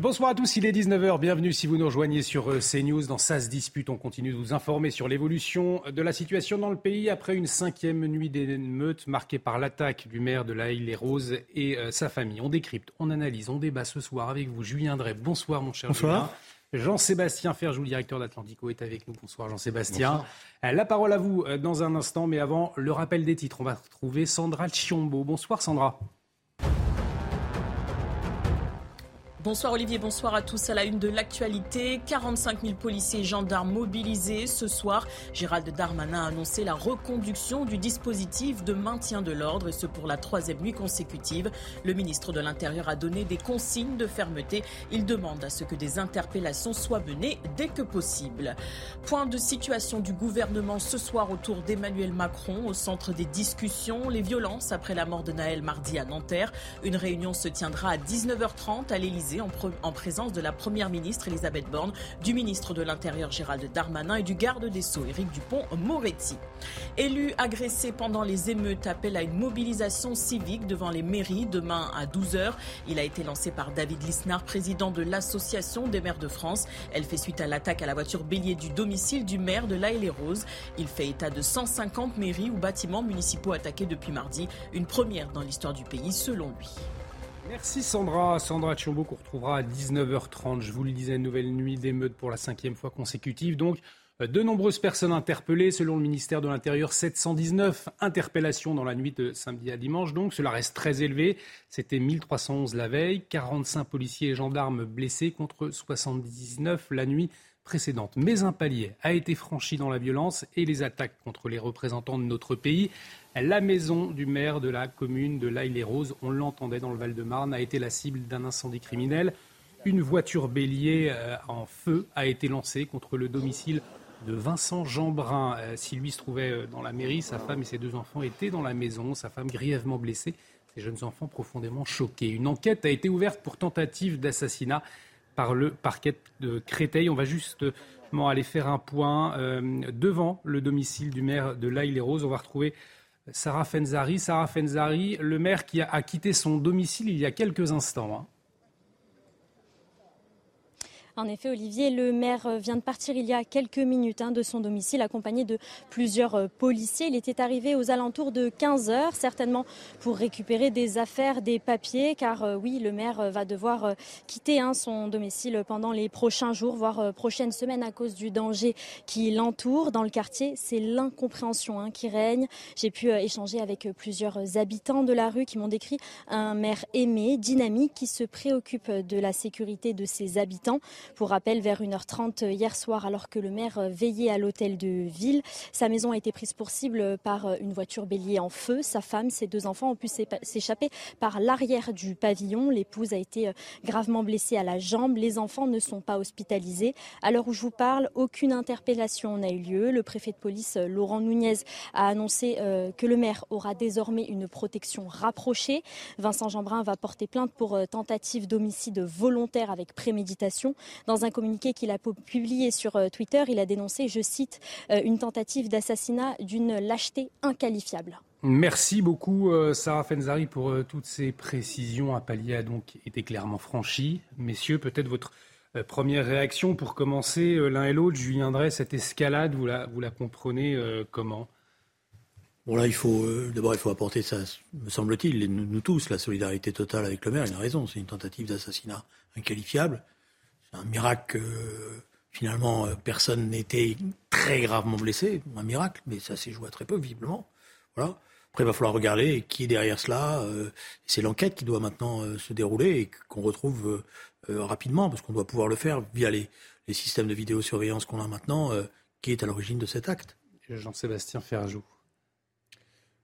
Bonsoir à tous, il est 19h, bienvenue si vous nous rejoignez sur euh, CNews. Dans SAS Dispute, on continue de vous informer sur l'évolution de la situation dans le pays après une cinquième nuit d'émeutes marquée par l'attaque du maire de la Île-et-Rose et euh, sa famille. On décrypte, on analyse, on débat ce soir avec vous. Julien Drey, bonsoir mon cher Bonsoir. Jean-Sébastien Ferjou, directeur d'Atlantico, est avec nous. Bonsoir Jean-Sébastien. La parole à vous euh, dans un instant, mais avant, le rappel des titres. On va retrouver Sandra Chiombo. Bonsoir Sandra. Bonsoir Olivier, bonsoir à tous. À la une de l'actualité, 45 000 policiers et gendarmes mobilisés ce soir. Gérald Darmanin a annoncé la reconduction du dispositif de maintien de l'ordre et ce pour la troisième nuit consécutive. Le ministre de l'Intérieur a donné des consignes de fermeté. Il demande à ce que des interpellations soient menées dès que possible. Point de situation du gouvernement ce soir autour d'Emmanuel Macron au centre des discussions. Les violences après la mort de Naël mardi à Nanterre. Une réunion se tiendra à 19h30 à en, en, présence de la Première ministre Elisabeth Borne, du ministre de l'Intérieur Gérald Darmanin et du garde des Sceaux Éric Dupont-Moretti. Élu agressé pendant les émeutes appelle à une mobilisation civique devant les mairies demain à 12h. Il a été lancé par David Lisnard, président de l'Association des maires de France. Elle fait suite à l'attaque à la voiture bélier du domicile du maire de La les Roses. Il fait état de 150 mairies ou bâtiments municipaux attaqués depuis mardi, une première dans l'histoire du pays selon lui. Merci Sandra. Sandra Chiombo qu'on retrouvera à 19h30. Je vous le disais, nouvelle nuit d'émeute pour la cinquième fois consécutive. Donc, de nombreuses personnes interpellées. Selon le ministère de l'Intérieur, 719 interpellations dans la nuit de samedi à dimanche. Donc, cela reste très élevé. C'était 1311 la veille. 45 policiers et gendarmes blessés contre 79 la nuit précédente. Mais un palier a été franchi dans la violence et les attaques contre les représentants de notre pays. La maison du maire de la commune de l'Aille-les-Roses, on l'entendait dans le Val-de-Marne, a été la cible d'un incendie criminel. Une voiture bélier en feu a été lancée contre le domicile de Vincent Jeanbrun. Si lui se trouvait dans la mairie, sa femme et ses deux enfants étaient dans la maison, sa femme grièvement blessée, ses jeunes enfants profondément choqués. Une enquête a été ouverte pour tentative d'assassinat par le parquet de Créteil. On va justement aller faire un point devant le domicile du maire de l'Aille-les-Roses. On va retrouver Sarah Fenzari. Sarah Fenzari, le maire qui a, quitté son domicile il y a quelques instants. En effet, Olivier, le maire vient de partir il y a quelques minutes hein, de son domicile, accompagné de plusieurs policiers. Il était arrivé aux alentours de 15 heures, certainement pour récupérer des affaires, des papiers, car euh, oui, le maire va devoir euh, quitter hein, son domicile pendant les prochains jours, voire euh, prochaines semaines, à cause du danger qui l'entoure dans le quartier. C'est l'incompréhension hein, qui règne. J'ai pu échanger avec plusieurs habitants de la rue qui m'ont décrit un maire aimé, dynamique, qui se préoccupe de la sécurité de ses habitants. Pour rappel, vers 1h30 hier soir, alors que le maire veillait à l'hôtel de ville, sa maison a été prise pour cible par une voiture bélier en feu. Sa femme, ses deux enfants ont pu s'échapper par l'arrière du pavillon. L'épouse a été gravement blessée à la jambe. Les enfants ne sont pas hospitalisés. À l'heure où je vous parle, aucune interpellation n'a eu lieu. Le préfet de police, Laurent Nunez, a annoncé que le maire aura désormais une protection rapprochée. Vincent Jeanbrun va porter plainte pour tentative d'homicide volontaire avec préméditation. Dans un communiqué qu'il a publié sur Twitter, il a dénoncé, je cite, une tentative d'assassinat d'une lâcheté inqualifiable. Merci beaucoup Sarah Fenzari pour toutes ces précisions. Un palier a donc été clairement franchi. Messieurs, peut-être votre première réaction pour commencer l'un et l'autre. Julien Drey, cette escalade, vous la, vous la comprenez comment? Bon là, il faut d'abord il faut apporter ça, me semble-t-il, nous, nous, tous, la solidarité totale avec le maire. Il a raison, c'est une tentative d'assassinat inqualifiable un miracle finalement personne n'était très gravement blessé, un miracle, mais ça s'est joué à très peu visiblement. Voilà. Après, il va falloir regarder qui est derrière cela. Euh, c'est l'enquête qui doit maintenant euh, se dérouler et qu'on retrouve euh, rapidement, parce qu'on doit pouvoir le faire via les, les systèmes de vidéosurveillance qu'on a maintenant, qui est à l'origine de cet acte. Jean-Sébastien Ferjou.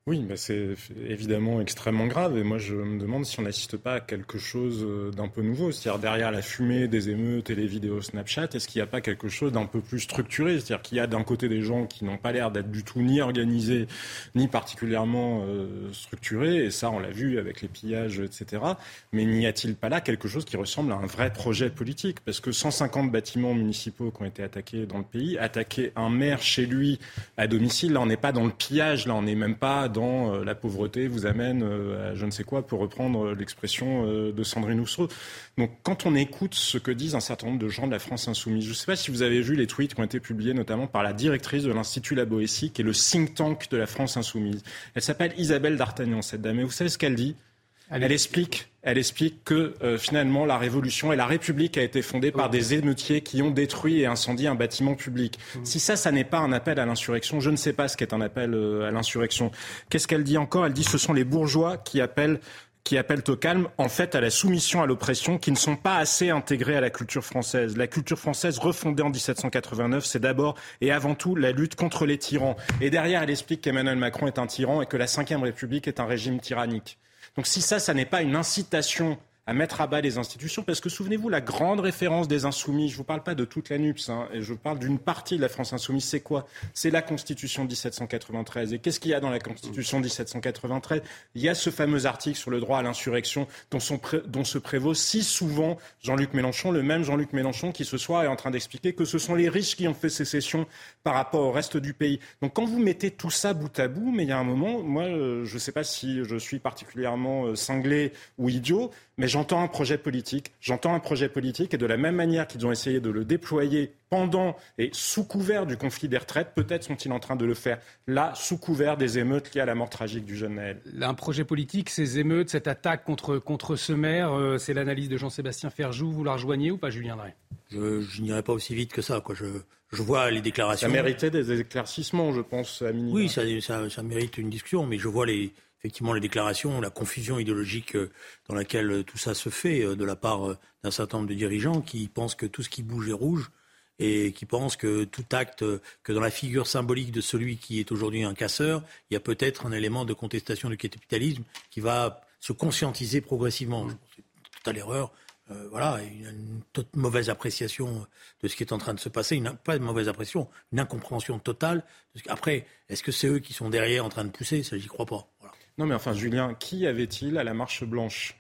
Oui, c'est évidemment extrêmement grave. Et moi, je me demande si on n'assiste pas à quelque chose euh, d'un peu nouveau. C'est-à-dire, derrière la fumée des émeutes et les vidéos Snapchat, est-ce qu'il n'y a pas quelque chose d'un peu plus structuré? C'est-à-dire qu'il y a d'un côté des gens qui n'ont pas l'air d'être du tout ni organisés, ni particulièrement euh, structurés. Et ça, on l'a vu avec les pillages, etc. Mais n'y a-t-il pas là quelque chose qui ressemble à un vrai projet politique? Parce que 150 bâtiments municipaux qui ont été attaqués dans le pays, attaquer un maire chez lui à domicile, là, on n'est pas dans le pillage, là, on n'est même pas euh, la pauvreté vous amène euh, à je ne sais quoi, pour reprendre l'expression euh, de Sandrine Rousseau. Donc quand on écoute ce que disent un certain nombre de gens de la France insoumise, je ne sais pas si vous avez vu les tweets qui ont été publiés notamment par la directrice de l'Institut La Boétie, qui est le think tank de la France insoumise. Elle s'appelle Isabelle D'Artagnan, cette dame. Et vous savez ce qu'elle dit? Elle explique, elle explique que euh, finalement la Révolution et la République a été fondée par des émeutiers qui ont détruit et incendié un bâtiment public. Mmh. Si ça, ça n'est pas un appel à l'insurrection, je ne sais pas ce qu'est un appel euh, à l'insurrection. Qu'est-ce qu'elle dit encore? Elle dit ce sont les bourgeois qui appellent qui appellent au calme, en fait, à la soumission à l'oppression, qui ne sont pas assez intégrés à la culture française. La culture française refondée en 1789, c'est d'abord et avant tout la lutte contre les tyrans. Et derrière, elle explique qu'Emmanuel Macron est un tyran et que la Ve République est un régime tyrannique. Donc si ça, ça n'est pas une incitation à mettre à bas les institutions, parce que souvenez-vous, la grande référence des insoumis, je ne vous parle pas de toute la NUPS, hein, et je parle d'une partie de la France insoumise, c'est quoi? C'est la Constitution de 1793. Et qu'est-ce qu'il y a dans la Constitution de 1793 Il y a ce fameux article sur le droit à l'insurrection dont, dont, se prévaut si souvent Jean-Luc Mélenchon, le même Jean-Luc Mélenchon qui ce soir est en train d'expliquer que ce sont les riches qui ont fait sécession par rapport au reste du pays. Donc quand vous mettez tout ça bout à bout, mais il y a un moment, moi, euh, je ne sais pas si je suis particulièrement euh, cinglé ou idiot, mais j'entends un projet politique, j'entends un projet politique, et de la même manière qu'ils ont essayé de le déployer pendant et sous couvert du conflit des retraites, peut-être sont-ils en train de le faire là, sous couvert des émeutes liées à la mort tragique du jeune Naël. Un projet politique, ces émeutes, cette attaque contre, contre ce maire, euh, c'est l'analyse de Jean-Sébastien Ferjou, vous la rejoignez ou pas, Julien Drey? Je, n'irai pas aussi vite que ça. Quoi. Je, je vois les déclarations. Ça méritait des éclaircissements, je pense, à minima. Oui, ça, ça, ça mérite une discussion, mais je vois les, effectivement les déclarations, la confusion idéologique euh, dans laquelle euh, tout ça se fait euh, de la part d'un certain nombre de dirigeants qui pensent que tout ce qui bouge est rouge et qui pensent que tout acte, que dans la figure symbolique de celui qui est aujourd'hui un casseur, il y a peut-être un élément de contestation du capitalisme qui va se conscientiser progressivement. C'est tout à l'erreur. voilà, une, une, mauvaise appréciation de ce qui est en train de se passer, une, pas de mauvaise appréciation, une incompréhension totale. Après, est-ce que c'est eux qui sont derrière en train de pousser? Ça, j'y crois pas. Non, mais enfin, Julien, qui avait-il à la marche blanche?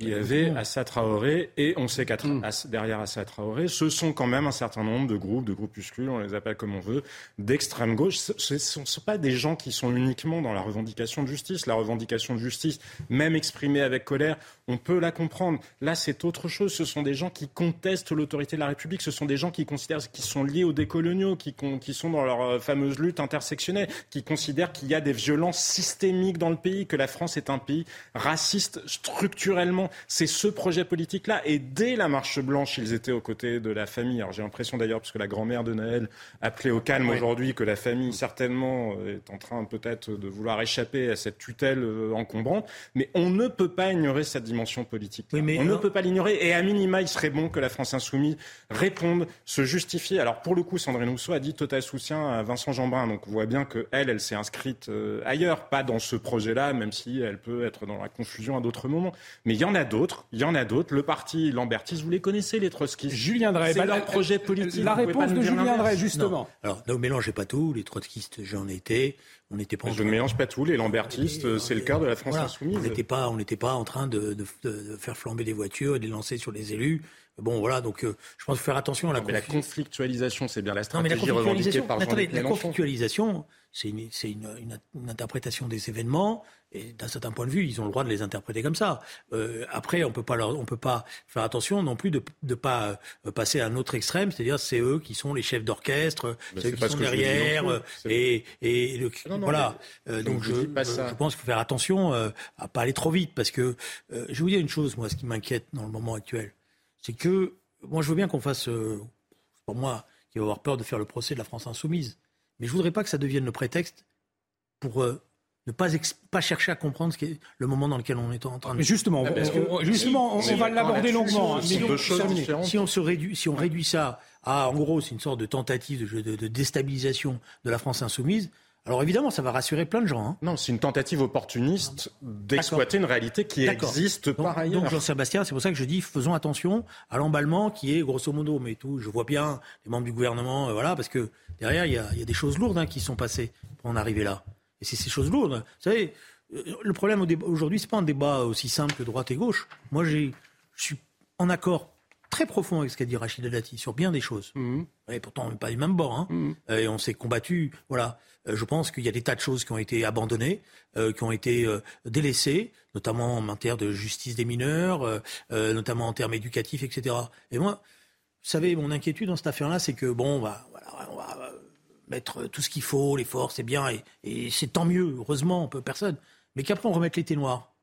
Il y avait Assa Traoré et on sait qu'à hmm. derrière Assa Traoré, ce sont quand même un certain nombre de groupes, de groupuscules, on les appelle comme on veut, d'extrême gauche. Ce ne sont pas des gens qui sont uniquement dans la revendication de justice. La revendication de justice, même exprimée avec colère, on peut la comprendre. Là, c'est autre chose. Ce sont des gens qui contestent l'autorité de la République. Ce sont des gens qui considèrent qu'ils sont liés aux décoloniaux, qui, qui sont dans leur euh, fameuse lutte intersectionnelle, qui considèrent qu'il y a des violences systémiques dans le pays, que la France est un pays raciste structurellement c'est ce projet politique-là. Et dès la marche blanche, ils étaient aux côtés de la famille. Alors j'ai l'impression d'ailleurs, puisque la grand-mère de Naël appelait au calme aujourd'hui, que la famille certainement est en train peut-être de vouloir échapper à cette tutelle euh, encombrante. Mais on ne peut pas ignorer cette dimension politique. on ne peut pas l'ignorer. Et à minima, il serait bon que la France insoumise réponde, se justifie. Alors pour le coup, Sandrine Rousseau a dit total soutien à Vincent Jeanbrun. Donc on voit bien qu'elle, elle, elle s'est inscrite euh, ailleurs, pas dans ce projet-là, même si elle peut être dans la confusion à d'autres moments. Mais il y en a a d'autres. Il y en a d'autres. Le parti Lambertis, vous les connaissez, les trotskistes? Julien Drey. C'est bah, leur projet politique. La réponse de Julien Drey, justement. Alors, ne mélangez pas tout. Les trotskistes, j'en étais. On n'était pas. Je ne mélange pas tout. Les lambertistes, c'est le cœur de la France insoumise. On n'était pas, on n'était pas en train de, faire flamber des voitures et de les lancer sur les élus. Bon, voilà, donc euh, je pense qu'il faut faire attention à la, la conflictualisation, c'est bien la stratégie revendiquée par Jean-Luc Mélenchon. La conflictualisation, c'est une, une, une, interprétation des événements, et d'un certain point de vue, ils ont le droit de les interpréter comme ça. Euh, après, on peut pas leur, on peut pas faire attention non plus de ne pas euh, passer à un autre extrême, c'est-à-dire c'est eux qui sont les chefs d'orchestre, c'est eux qui sont derrière, et, et le, voilà. donc je, je, pense qu'il faut faire attention à pas aller trop vite, parce que je vais vous dire une chose, moi, ce qui m'inquiète dans le moment actuel, c'est que moi je veux bien qu'on fasse, euh, pour moi, qui va avoir peur de faire le procès de la France insoumise, mais je voudrais pas que ça devienne le prétexte pour euh, ne pas, pas chercher à comprendre ce est le moment dans lequel on est en train de. Mais justement, justement, on, va l'aborder longuement. Hein, si, on, se réduit, si on réduit ça à, en gros, c'est une sorte de tentative de, de, déstabilisation de la France insoumise. Alors évidemment, ça va rassurer plein de gens. Hein. Non, c'est une tentative opportuniste d'exploiter une réalité qui existe par ailleurs. Donc Jean-Sébastien, c'est pour ça que je dis faisons attention à l'emballement qui est grosso modo, mais tout. Je vois bien les membres du gouvernement, euh, voilà, parce que derrière il y a, des choses lourdes hein, qui sont passées pour en arriver là. Et c'est ces choses lourdes. Vous savez, euh, le problème aujourd'hui, c'est pas un débat aussi simple que droite et gauche. Moi, je suis en accord très profond avec ce qu'a dit Rachida Dati sur bien des choses. Mmh. Et pourtant, on n'est pas du même bord. Hein. Mmh. Euh, et on s'est combattu. Voilà. Euh, je pense qu'il y a des tas de choses qui ont été abandonnées, euh, qui ont été délaissées, notamment en matière de justice des mineurs, notamment en termes éducatifs, etc. Et moi, vous savez, mon inquiétude dans cette affaire-là, c'est que bon, on va, voilà, on va mettre tout ce qu'il faut, les forces, c'est bien, et, et c'est tant mieux. Heureusement, on peut personne. Mais qu'après, on remette l'été noir.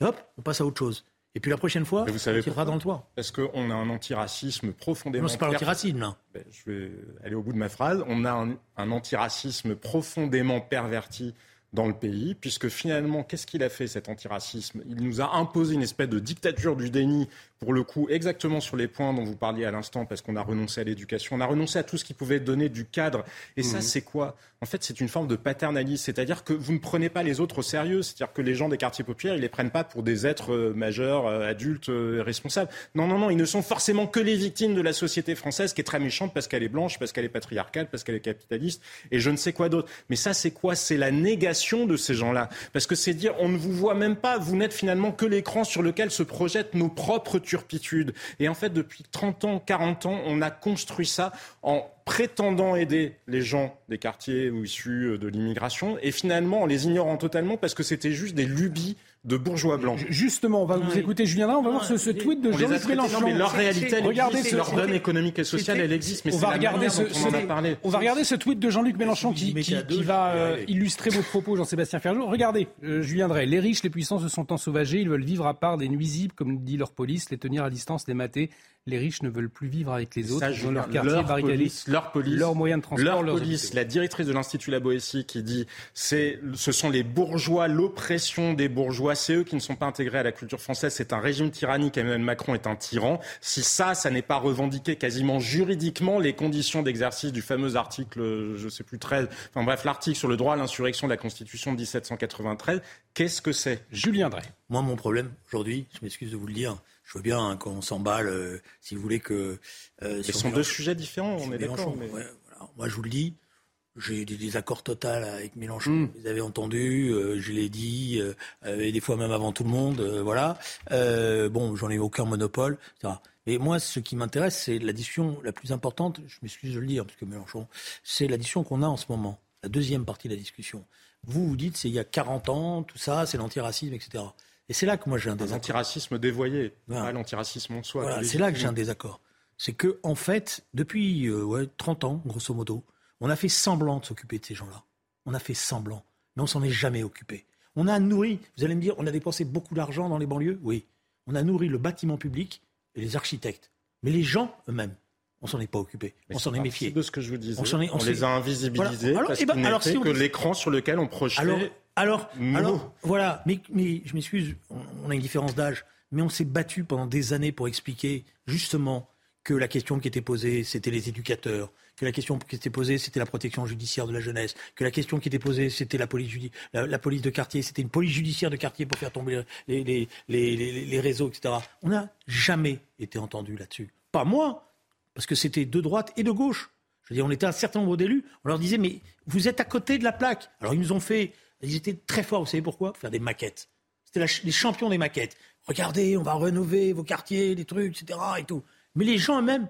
Et hop, on passe à autre chose. Et puis la prochaine fois, vous savez on tirera dans le toit. Parce qu'on a un antiracisme profondément... Non, c'est pas l'antiracisme, là. Ben, je vais aller au bout de ma phrase. On a un, un antiracisme profondément perverti dans le pays, puisque finalement, qu'est-ce qu'il a fait cet antiracisme? Il nous a imposé une espèce de dictature du déni pour le coup, exactement sur les points dont vous parliez à l'instant, parce qu'on a renoncé à l'éducation, on a renoncé à tout ce qui pouvait donner du cadre. Et ça, mmh. c'est quoi? En fait, c'est une forme de paternalisme, c'est-à-dire que vous ne prenez pas les autres au sérieux, c'est-à-dire que les gens des quartiers populaires, ils les prennent pas pour des êtres euh, majeurs, euh, adultes, euh, responsables. Non, non, non, ils ne sont forcément que les victimes de la société française, qui est très méchante parce qu'elle est blanche, parce qu'elle est patriarcale, parce qu'elle est capitaliste, et je ne sais quoi d'autre. Mais ça, c'est quoi? C'est la négation de ces gens-là, parce que c'est dire, on ne vous voit même pas, vous n'êtes finalement que l'écran sur lequel se projettent nos propres turpitude. Et en fait, depuis 30 ans, 40 ans, on a construit ça en prétendant aider les gens des quartiers ou issus de l'immigration et finalement en les ignorant totalement parce que c'était juste des lubies de bourgeois blancs. Justement, on va vous écouter Julien on va voir ce, tweet de Jean-Luc Mélenchon. mais leur réalité, elle regardez existe, leur donne économique et sociale, elle existe, mais on va regarder ce, on, a parlé. on va regarder ce tweet de Jean-Luc Mélenchon qui, qui, va euh, illustrer vos propos, Jean-Sébastien Ferjou. Regardez, euh, Julien Drey, les riches, les puissants se sont ensauvagés, ils veulent vivre à part des nuisibles, comme dit leur police, les tenir à distance, les mater, les riches ne veulent plus vivre avec les autres. Ils ont leur quartier leur police, leur police, leurs moyens de transport, leur police. La directrice de l'Institut La Boétie qui dit c'est, ce sont les bourgeois, l'oppression des bourgeois, c'est eux qui ne sont pas intégrés à la culture française. C'est un régime tyrannique. Emmanuel Macron est un tyran. Si ça, ça n'est pas revendiqué quasiment juridiquement, les conditions d'exercice du fameux article, je sais plus 13, enfin bref, l'article sur le droit à l'insurrection de la Constitution de 1793, qu'est-ce que c'est? Julien Drey. Moi, mon problème aujourd'hui, je m'excuse de vous le dire, je veux bien hein, qu'on s'emballe, euh, si vous voulez que. Euh, Ce sont deux sujets différents, on est d'accord. Moi, je vous le dis, j'ai des désaccords totaux avec Mélenchon. Hmm. Vous avez entendu, euh, je l'ai dit, et des fois même avant tout le monde. voilà. bon, j'en ai aucun monopole. Mais moi, ce qui m'intéresse, c'est la discussion la plus importante. Je m'excuse de le dire, parce que Mélenchon, c'est la discussion qu'on a en ce moment. La deuxième partie de la discussion. Vous, vous dites, c'est il y a 40 ans, tout ça, c'est l'antiracisme, etc. Et c'est là que moi j'ai un désaccord. L'antiracisme dévoyé, pas l'antiracisme en soi. Voilà, c'est là que j'ai un désaccord. C'est que, en fait, depuis euh, ouais, 30 ans, grosso modo, on a fait semblant de s'occuper de ces gens-là. On a fait semblant, mais on s'en est jamais occupé. On a nourri, vous allez me dire, on a dépensé beaucoup d'argent dans les banlieues? Oui. On a nourri le bâtiment public et les architectes. Mais les gens eux-mêmes, on s'en est pas occupé. on s'en est méfié. de ce que je vous disais. On, les a invisibilisés parce eh ben, que l'écran sur lequel on projetait alors, alors voilà, mais, mais je m'excuse, on, a une différence d'âge, mais on s'est battu pendant des années pour expliquer justement que la question qui était posée, c'était les éducateurs, que la question qui était posée, c'était la protection judiciaire de la jeunesse, que la question qui était posée, c'était la police, la, police de quartier, c'était une police judiciaire de quartier pour faire tomber les, les, les, les réseaux, etc. On n'a jamais été entendu là-dessus. Pas moi, parce que c'était de droite et de gauche. Je veux dire, on était un certain nombre d'élus, on leur disait, mais vous êtes à côté de la plaque. Alors ils nous ont fait ils étaient très forts, vous savez pourquoi? Pour faire des maquettes. C'était les champions des maquettes. Regardez, on va rénover vos quartiers, des trucs, etc. Et tout. Mais les gens eux-mêmes,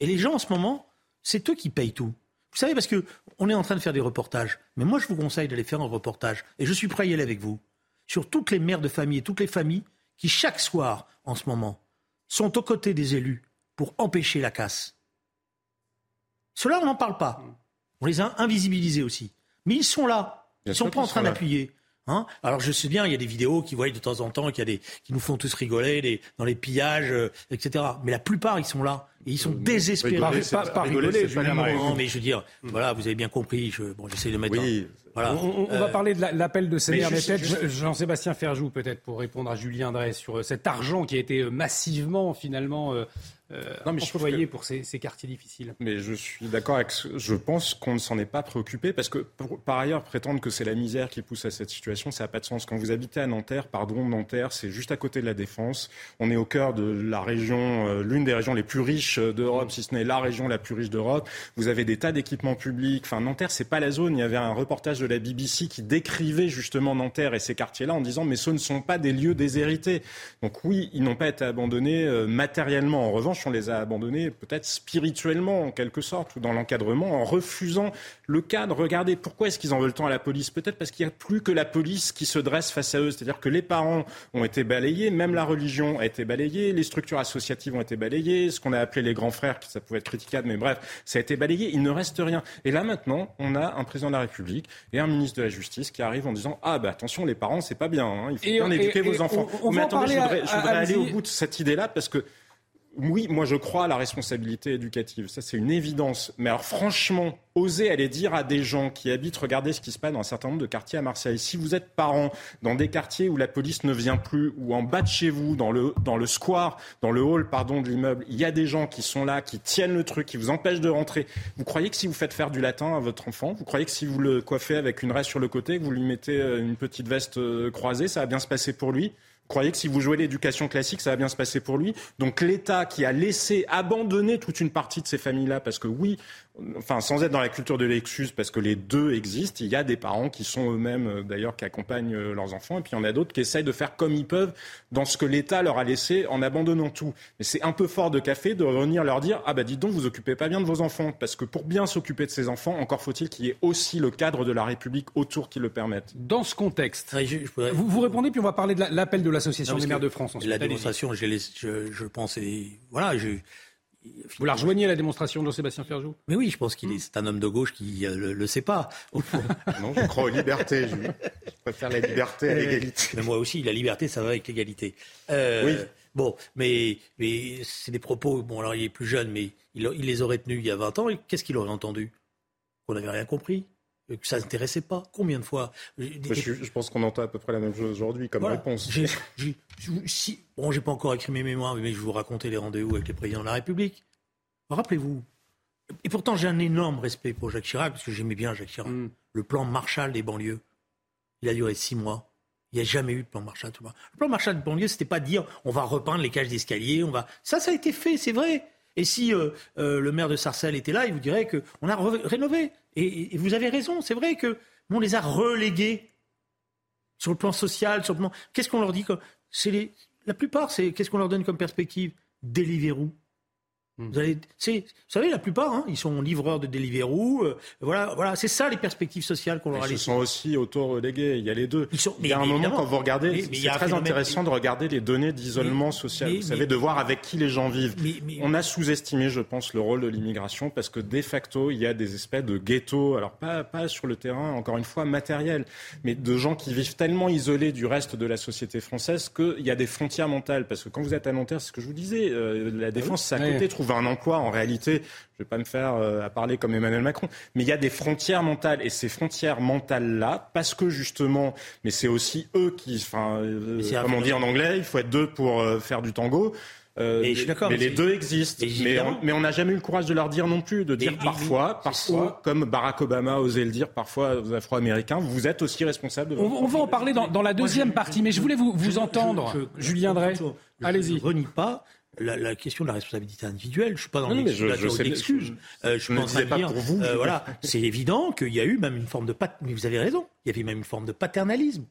et les gens en ce moment, c'est eux qui payent tout. Vous savez, parce que on est en train de faire des reportages. Mais moi, je vous conseille d'aller faire un reportage. Et je suis prêt à y aller avec vous. Sur toutes les mères de famille et toutes les familles qui, chaque soir, en ce moment, sont aux côtés des élus pour empêcher la casse. Cela, on n'en parle pas. On les a invisibilisés aussi. Mais ils sont là. Ils ne sont pas en train d'appuyer. Hein Alors je sais bien, il y a des vidéos qui voient de temps en temps, qui, a des, qui nous font tous rigoler dans les pillages, euh, etc. Mais la plupart, ils sont là. Et ils sont désespérés. Pas, pas, rigoler, Non, mais je veux dire, voilà, vous avez bien compris. Je, bon, j'essaie de mettre. Oui. Voilà. On, va euh, parler de l'appel de Sénère, mais, peut-être Jean-Sébastien Ferjou, peut-être pour répondre à Julien Drey sur cet argent qui a été massivement finalement euh, non, mais employés pour ces, quartiers difficiles. Mais je suis d'accord avec. Ce... Je pense qu'on ne s'en est pas préoccupé parce que, par ailleurs, prétendre que c'est la misère qui pousse à cette situation, ça n'a pas de sens. Quand vous habitez à Nanterre, pardon, Nanterre, c'est juste à côté de la Défense. On est au cœur de la région, euh, l'une des régions les plus riches d'Europe, si ce n'est la région la plus riche d'Europe. Vous avez des tas d'équipements publics. Enfin, Nanterre, c'est pas la zone. Il y avait un reportage de la BBC qui décrivait justement Nanterre et ces quartiers-là en disant mais ce ne sont pas des lieux déshérités. Donc oui, ils n'ont pas été abandonnés euh, matériellement. En revanche, on les a abandonnés peut-être spirituellement en quelque sorte, ou dans l'encadrement, en refusant le cadre. Regardez, pourquoi est-ce qu'ils en veulent tant à la police Peut-être parce qu'il n'y a plus que la police qui se dresse face à eux. C'est-à-dire que les parents ont été balayés, même la religion a été balayée, les structures associatives ont été balayées, ce qu'on a appelé les grands frères, ça pouvait être critiquable, mais bref, ça a été balayé. Il ne reste rien. Et là maintenant, on a un président de la République et un ministre de la Justice qui arrivent en disant ah bah attention les parents c'est pas bien, hein. il faut bien éduquer vos enfants. mais attendez, je voudrais, je voudrais aller au bout de cette idée-là parce que oui, moi je crois à la responsabilité éducative, ça c'est une évidence. Mais alors franchement, oser aller dire à des gens qui habitent, regardez ce qui se passe dans un certain nombre de quartiers à Marseille. Si vous êtes parent dans des quartiers où la police ne vient plus, ou en bas de chez vous, dans le, dans le square, dans le hall pardon, de l'immeuble, il y a des gens qui sont là, qui tiennent le truc, qui vous empêchent de rentrer. Vous croyez que si vous faites faire du latin à votre enfant, vous croyez que si vous le coiffez avec une reste sur le côté, que vous lui mettez euh, une petite veste euh, croisée, ça va bien se passer pour lui? Croyez que si vous jouez l'éducation classique, ça va bien se passer pour lui. Donc l'État qui a laissé abandonner toute une partie de ces familles-là, parce que oui, enfin sans être dans la culture de l'excuse, parce que les deux existent, il y a des parents qui sont eux-mêmes euh, d'ailleurs qui accompagnent euh, leurs enfants, et puis il y en a d'autres qui essayent de faire comme ils peuvent dans ce que l'État leur a laissé en abandonnant tout. Mais c'est un peu fort de café de revenir leur dire ah bah dites donc vous occupez pas bien de vos enfants, parce que pour bien s'occuper de ses enfants, encore faut-il qu'il y ait aussi le cadre de la République autour qui le permette. Dans ce contexte, vous, vous répondez puis on va parler de l'appel de l'association des maires de France. La démonstration, je, je, je pense, et voilà, je vous la rejoignez à la démonstration de Jean-Sébastien Ferjou? Mais oui, je pense qu'il est, c'est un homme de gauche qui euh, le, le sait pas. non, je crois aux libertés. Je, préfère la liberté à l'égalité. Mais moi aussi, la liberté, ça va avec l'égalité. Euh, oui. Bon, mais, mais c'est des propos. Bon, alors il est plus jeune, mais il, il les aurait tenus il y a 20 ans. Et qu'est-ce qu'il aurait entendu? Qu'on n'avait rien compris que ça n'intéressait pas. Combien de fois je, pense qu'on entend à peu près la même chose aujourd'hui comme réponse. J'ai, si, bon, j'ai pas encore écrit mes mémoires, mais je vous raconter les rendez-vous avec les présidents de la République. Rappelez-vous. Et pourtant, j'ai un énorme respect pour Jacques Chirac, parce que j'aimais bien Jacques Chirac. Mm. Le plan Marshall des banlieues, il a duré six mois. Il n'y a jamais eu de plan Marshall. Le plan Marshall des banlieues, c'était pas dire on va repeindre les cages d'escalier, on va. Ça, ça a été fait, c'est vrai. Et si euh, euh, le maire de Sarcelles était là, il vous dirait qu'on a rénové. Et, vous avez raison, c'est vrai que on les a relégués sur le plan social, sur le plan. Qu'est-ce qu'on leur dit les... La plupart, c'est qu'est-ce qu'on leur donne comme perspective? Deliveroo. Hmm. Vous, allez, vous savez, la plupart, hein, ils sont livreurs de Deliveroo. Euh, voilà, voilà, c'est ça les perspectives sociales qu'on leur a laissées. Ils sont aussi auto-relégués. Il y a les deux. il y a un moment quand vous regardez, c'est très intéressant de regarder les données d'isolement social. vous savez, de voir avec qui les gens vivent. On a sous-estimé, je pense, le rôle de l'immigration parce que de facto, il y a des espèces de ghettos. Alors pas pas sur le terrain, encore une fois, matériel, mais de gens qui vivent tellement isolés du reste de la société française qu'il y a des frontières mentales. Parce que quand vous êtes à Nanterre, c'est ce que je vous disais, euh, la défense, c'est à côté trouver un emploi, en réalité, je ne vais pas me faire euh, à parler comme Emmanuel Macron, mais il y a des frontières mentales. Et ces frontières mentales-là, parce que justement, mais c'est aussi eux qui, enfin, euh, comme on dit en anglais, il faut être deux pour euh, faire du tango. mais, les deux existent. Mais on n'a jamais eu le courage de leur dire non plus, de dire parfois, parfois, comme Barack Obama osait le dire parfois aux Afro-Américains, vous êtes aussi responsable de On, va en parler dans, la deuxième partie, mais je voulais vous, vous entendre, Julien Drey. Allez-y. Je ne renie pas la, question de la responsabilité individuelle. Je ne suis pas dans. Euh, je, ne pas pour vous. Euh, voilà, c'est évident qu'il y a eu même une forme de mais vous avez raison. Il y avait même une forme de paternalisme.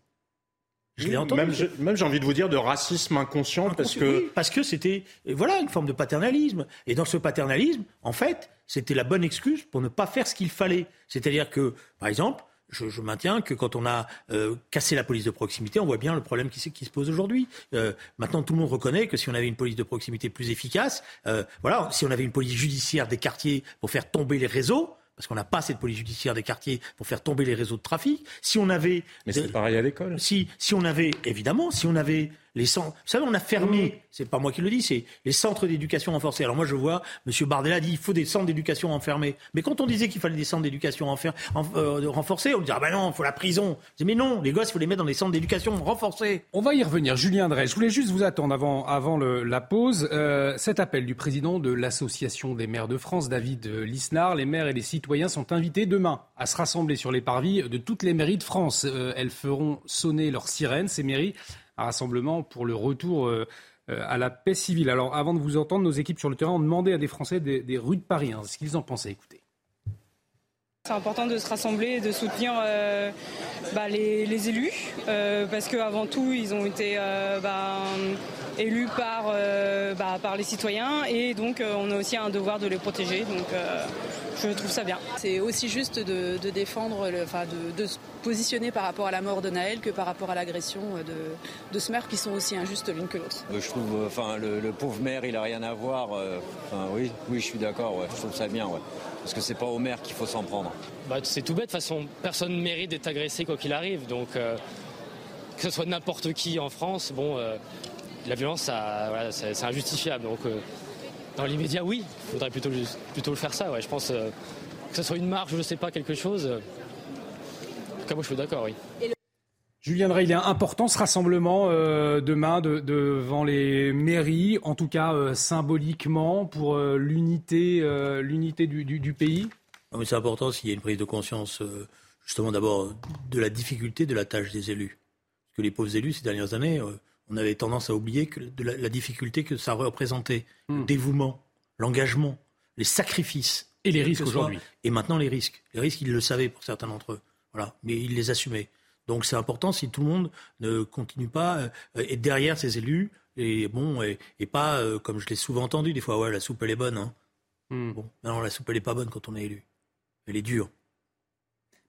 Je l'ai entendu. Même, j'ai envie de vous dire de racisme inconscient, parce que parce que c'était voilà une forme de paternalisme. Et dans ce paternalisme, en fait, c'était la bonne excuse pour ne pas faire ce qu'il fallait. C'est-à-dire que, par exemple, je, maintiens que quand on a euh, cassé la police de proximité, on voit bien le problème qui, qui se pose aujourd'hui. Euh, maintenant, tout le monde reconnaît que si on avait une police de proximité plus efficace, euh, voilà, si on avait une police judiciaire des quartiers pour faire tomber les réseaux, parce qu'on n'a pas cette police judiciaire des quartiers pour faire tomber les réseaux de trafic. Si on avait, mais c'est pareil à l'école. Si, si on avait, évidemment, si on avait les centres. Vous savez, on a fermé, c'est pas moi qui le dis, c'est les centres d'éducation renforcés. Alors moi, je vois, M. Bardella dit il faut des centres d'éducation enfermés. Mais quand on disait qu'il fallait des centres d'éducation euh, renforcés, on disait ah ben non, il faut la prison. mais non, les gosses, il faut les mettre dans des centres d'éducation renforcés. On va y revenir. Julien Drey, je voulais juste vous attendre avant, avant la pause. Euh, cet appel du président de l'Association des maires de France, David Lisnard, les maires et les citoyens sont invités demain à se rassembler sur les parvis de toutes les mairies de France. Euh, elles feront sonner leurs sirènes, ces mairies, un rassemblement pour le retour euh, euh, à la paix civile. Alors, avant de vous entendre, nos équipes sur le terrain ont demandé à des Français des, rues de Paris hein, ce qu'ils en pensaient. Écoutez. C'est important de se rassembler et de soutenir euh, bah, les, élus, parce qu'avant tout, ils ont été bah, élus par, bah, par les citoyens, et donc on a aussi un devoir de les protéger. Donc je trouve ça bien. C'est aussi juste de, défendre, enfin de, se positionner par rapport à la mort de Naël que par rapport à l'agression de, de ce maire qui sont aussi injustes l'une que l'autre. Euh, je trouve, euh, enfin, le, pauvre maire, il a rien à voir. Euh, enfin, oui, oui, je suis d'accord. Ouais, je trouve ça bien, ouais. Parce que c'est pas au maire qu'il faut s'en prendre. Bah, c'est tout bête. De toute façon, personne ne mérite d'être agressé quoi qu'il arrive. Donc, que ce soit n'importe qui en France, bon, la violence, ça, c'est injustifiable. Donc dans l'immédiat, oui. Il faudrait plutôt, plutôt le faire ça. Ouais. Je pense euh, que ce soit une marche, je ne sais pas, quelque chose. En tout cas, moi, je suis d'accord, oui. Julien Drey, il est important ce rassemblement euh, demain devant les mairies, en tout cas euh, symboliquement pour l'unité, l'unité du, pays? c'est important s'il y a une prise de conscience, justement d'abord de la difficulté de la tâche des élus. Parce que les pauvres élus ces dernières années, on avait tendance à oublier que de la, difficulté que ça représentait, le hmm. dévouement, l'engagement, les sacrifices. Et les risques aujourd'hui. Et maintenant les risques. Les risques, ils le savaient pour certains d'entre eux. Voilà. Mais ils les assumaient. Donc c'est important si tout le monde ne continue pas euh, et derrière ces élus et bon et, pas euh, comme je l'ai souvent entendu des fois ouais la soupe elle est bonne hein. Hmm. Bon non la soupe elle est pas bonne quand on est élu. Elle est dure.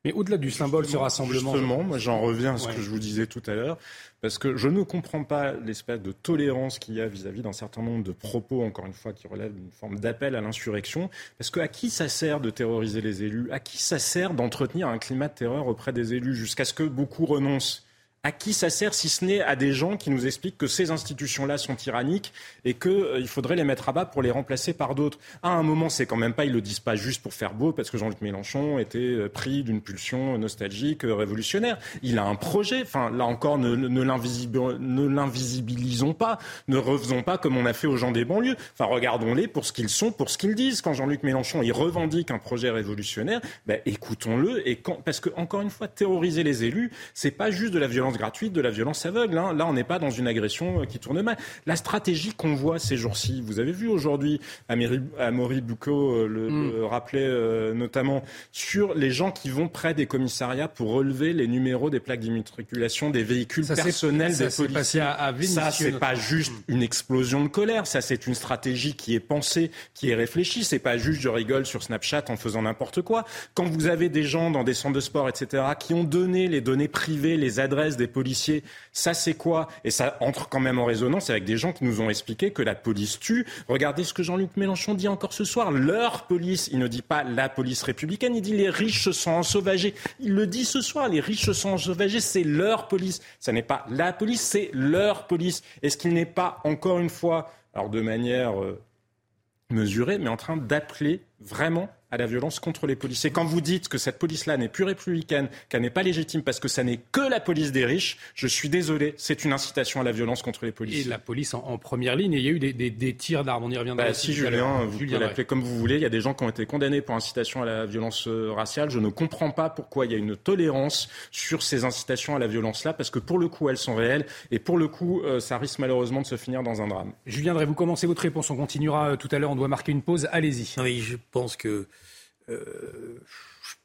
Mais au-delà du symbole, ce rassemblement. Justement, moi j'en reviens à ce que je vous disais tout à l'heure, parce que je ne comprends pas l'espèce de tolérance qu'il y a vis-à-vis d'un certain nombre de propos, encore une fois, qui relèvent d'une forme d'appel à l'insurrection. Parce que à qui ça sert de terroriser les élus? À qui ça sert d'entretenir un climat de terreur auprès des élus? Jusqu'à ce que beaucoup renoncent à qui ça sert si ce n'est à des gens qui nous expliquent que ces institutions-là sont tyranniques et qu'il euh, faudrait les mettre à bas pour les remplacer par d'autres À un moment, c'est quand même pas, ils le disent pas juste pour faire beau, parce que Jean-Luc Mélenchon était euh, pris d'une pulsion nostalgique, euh, révolutionnaire. Il a un projet. Enfin, là encore, ne, l'invisibilisons pas, ne refaisons pas comme on a fait aux gens des banlieues. Enfin, regardons-les pour ce qu'ils sont, pour ce qu'ils disent. Quand Jean-Luc Mélenchon il revendique un projet révolutionnaire, ben, écoutons-le. Et parce que encore une fois, terroriser les élus, c'est pas juste de la violence gratuite, de la violence aveugle. Hein. Là, on n'est pas dans une agression euh, qui tourne mal. La stratégie qu'on voit ces jours-ci, vous avez vu aujourd'hui, Amaury Bucco euh, le, mm. rappelait euh, notamment sur les gens qui vont près des commissariats pour relever les numéros des plaques d'immatriculation des véhicules personnels des policiers. À, ça, c'est pas juste mm. une explosion de colère. Ça, c'est une stratégie qui est pensée, qui est réfléchie. C'est pas juste je rigole sur Snapchat en faisant n'importe quoi. Quand vous avez des gens dans des centres de sport, etc., qui ont donné les données privées, les adresses des policiers, ça c'est quoi? Et ça entre quand même en résonance avec des gens qui nous ont expliqué que la police tue. Regardez ce que Jean-Luc Mélenchon dit encore ce soir. Leur police, il ne dit pas la police républicaine, il dit les riches se sont ensauvagés. Il le dit ce soir, les riches se sont ensauvagés, c'est leur police. Ça n'est pas la police, c'est leur police. Est-ce qu'il n'est pas, encore une fois, alors de manière euh, mesurée, mais en train d'appeler vraiment à la violence contre les policiers. Quand vous dites que cette police-là n'est plus républicaine, qu'elle n'est pas légitime parce que ça n'est que la police des riches, je suis désolé, c'est une incitation à la violence contre les policiers. Et la police en, première ligne, il y a eu des, tirs d'armes, on y reviendra. Bah, si Julien, vous pouvez l'appeler comme vous voulez, il y a des gens qui ont été condamnés pour incitation à la violence euh, raciale. Je ne comprends pas pourquoi il y a une tolérance sur ces incitations à la violence-là, parce que pour le coup, elles sont réelles et pour le coup, euh, ça risque malheureusement de se finir dans un drame. Julien, vous commencer votre réponse, on continuera euh, tout à l'heure, on doit marquer une pause, allez-y. Oui, je pense que euh,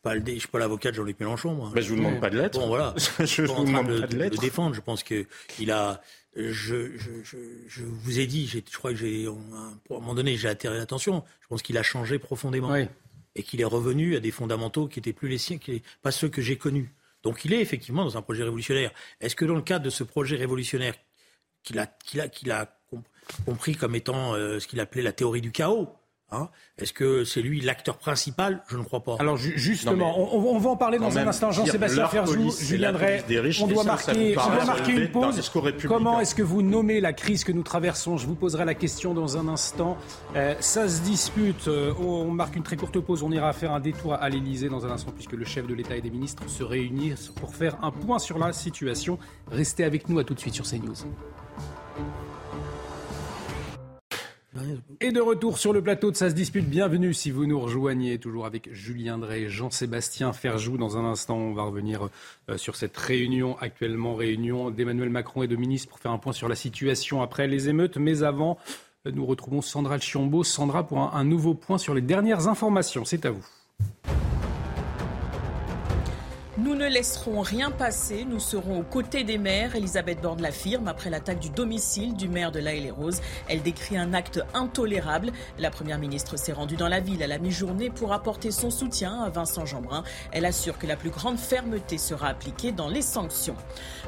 je ne suis pas l'avocat de Jean-Luc Mélenchon, moi. Bah, je vous demande pas de lettre. Bon, voilà. je vous demande pas de, lettre. défendre. Je pense que il a. Je, je, vous ai dit, je crois que j'ai, à un moment donné, j'ai attiré l'attention. Je pense qu'il a changé profondément et qu'il est revenu à des fondamentaux qui étaient plus les siens, qui pas ceux que j'ai connus. Donc, il est effectivement dans un projet révolutionnaire. Est-ce que dans le cadre de ce projet révolutionnaire qu'il a, qu'il a, qu'il a compris comme étant euh, ce qu'il appelait la théorie du chaos, Hein. Est-ce que c'est lui l'acteur principal? Je ne crois pas. Alors justement, on, va en parler dans un instant. Jean-Sébastien Ferjou, Julien Drey, on doit marquer, on doit marquer une pause. Comment est-ce que vous nommez la crise que nous traversons? Je vous poserai la question dans un instant. Euh, ça se dispute. Euh, on marque une très courte pause. On ira faire un détour à l'Elysée dans un instant puisque le chef de l'État et des ministres se réunissent pour faire un point sur la situation. Restez avec nous à tout de suite sur CNews. Et de retour sur le plateau de Ça se dispute, bienvenue si vous nous rejoignez, toujours avec Julien Drey, Jean-Sébastien Ferjou. Dans un instant, on va revenir euh, sur cette réunion, actuellement réunion d'Emmanuel Macron et de ministres pour faire un point sur la situation après les émeutes. Mais avant, euh, nous retrouvons Sandra Chiombo. Sandra pour un nouveau point sur les dernières informations. C'est à vous. Nous ne laisserons rien passer, nous serons aux côtés des maires. Elisabeth Borne l'affirme après l'attaque du domicile du maire de La les roses Elle décrit un acte intolérable. La première ministre s'est rendue dans la ville à la mi-journée pour apporter son soutien à Vincent Jeanbrun. Elle assure que la plus grande fermeté sera appliquée dans les sanctions.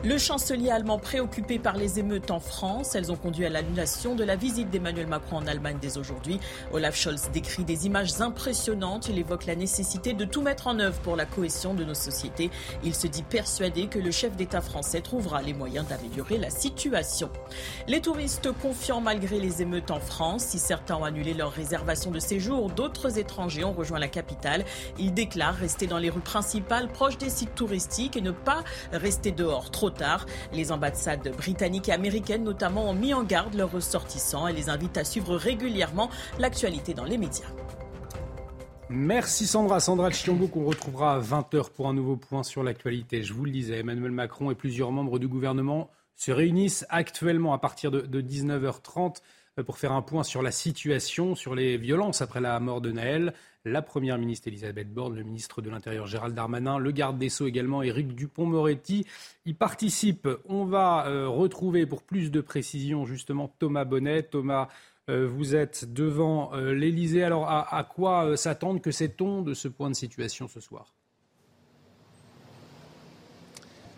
Le chancelier allemand préoccupé par les émeutes en France, elles ont conduit à l'annulation de la visite d'Emmanuel Macron en Allemagne dès aujourd'hui. Olaf Scholz décrit des images impressionnantes. Il évoque la nécessité de tout mettre en œuvre pour la cohésion de nos sociétés. Il se dit persuadé que le chef d'État français trouvera les moyens d'améliorer la situation. Les touristes confiants malgré les émeutes en France. Si certains ont annulé leur réservation de séjour, d'autres étrangers ont rejoint la capitale. Ils déclarent rester dans les rues principales proches des sites touristiques et ne pas rester dehors trop tard. Les ambassades britanniques et américaines notamment ont mis en garde leurs ressortissants et les invitent à suivre régulièrement l'actualité dans les médias. Merci Sandra. Sandra Chiombo qu'on retrouvera à 20h pour un nouveau point sur l'actualité. Je vous le disais, Emmanuel Macron et plusieurs membres du gouvernement se réunissent actuellement à partir de, 19h30 euh, pour faire un point sur la situation, sur les violences après la mort de Naël. La Première ministre Elisabeth Borne, le ministre de l'Intérieur Gérald Darmanin, le garde des Sceaux également Éric Dupont-Moretti y participent. On va euh, retrouver pour plus de précisions justement Thomas Bonnet. Thomas, vous êtes devant euh, l'Elysée. Alors à, quoi euh, s'attendre Que sait-on de ce point de situation ce soir?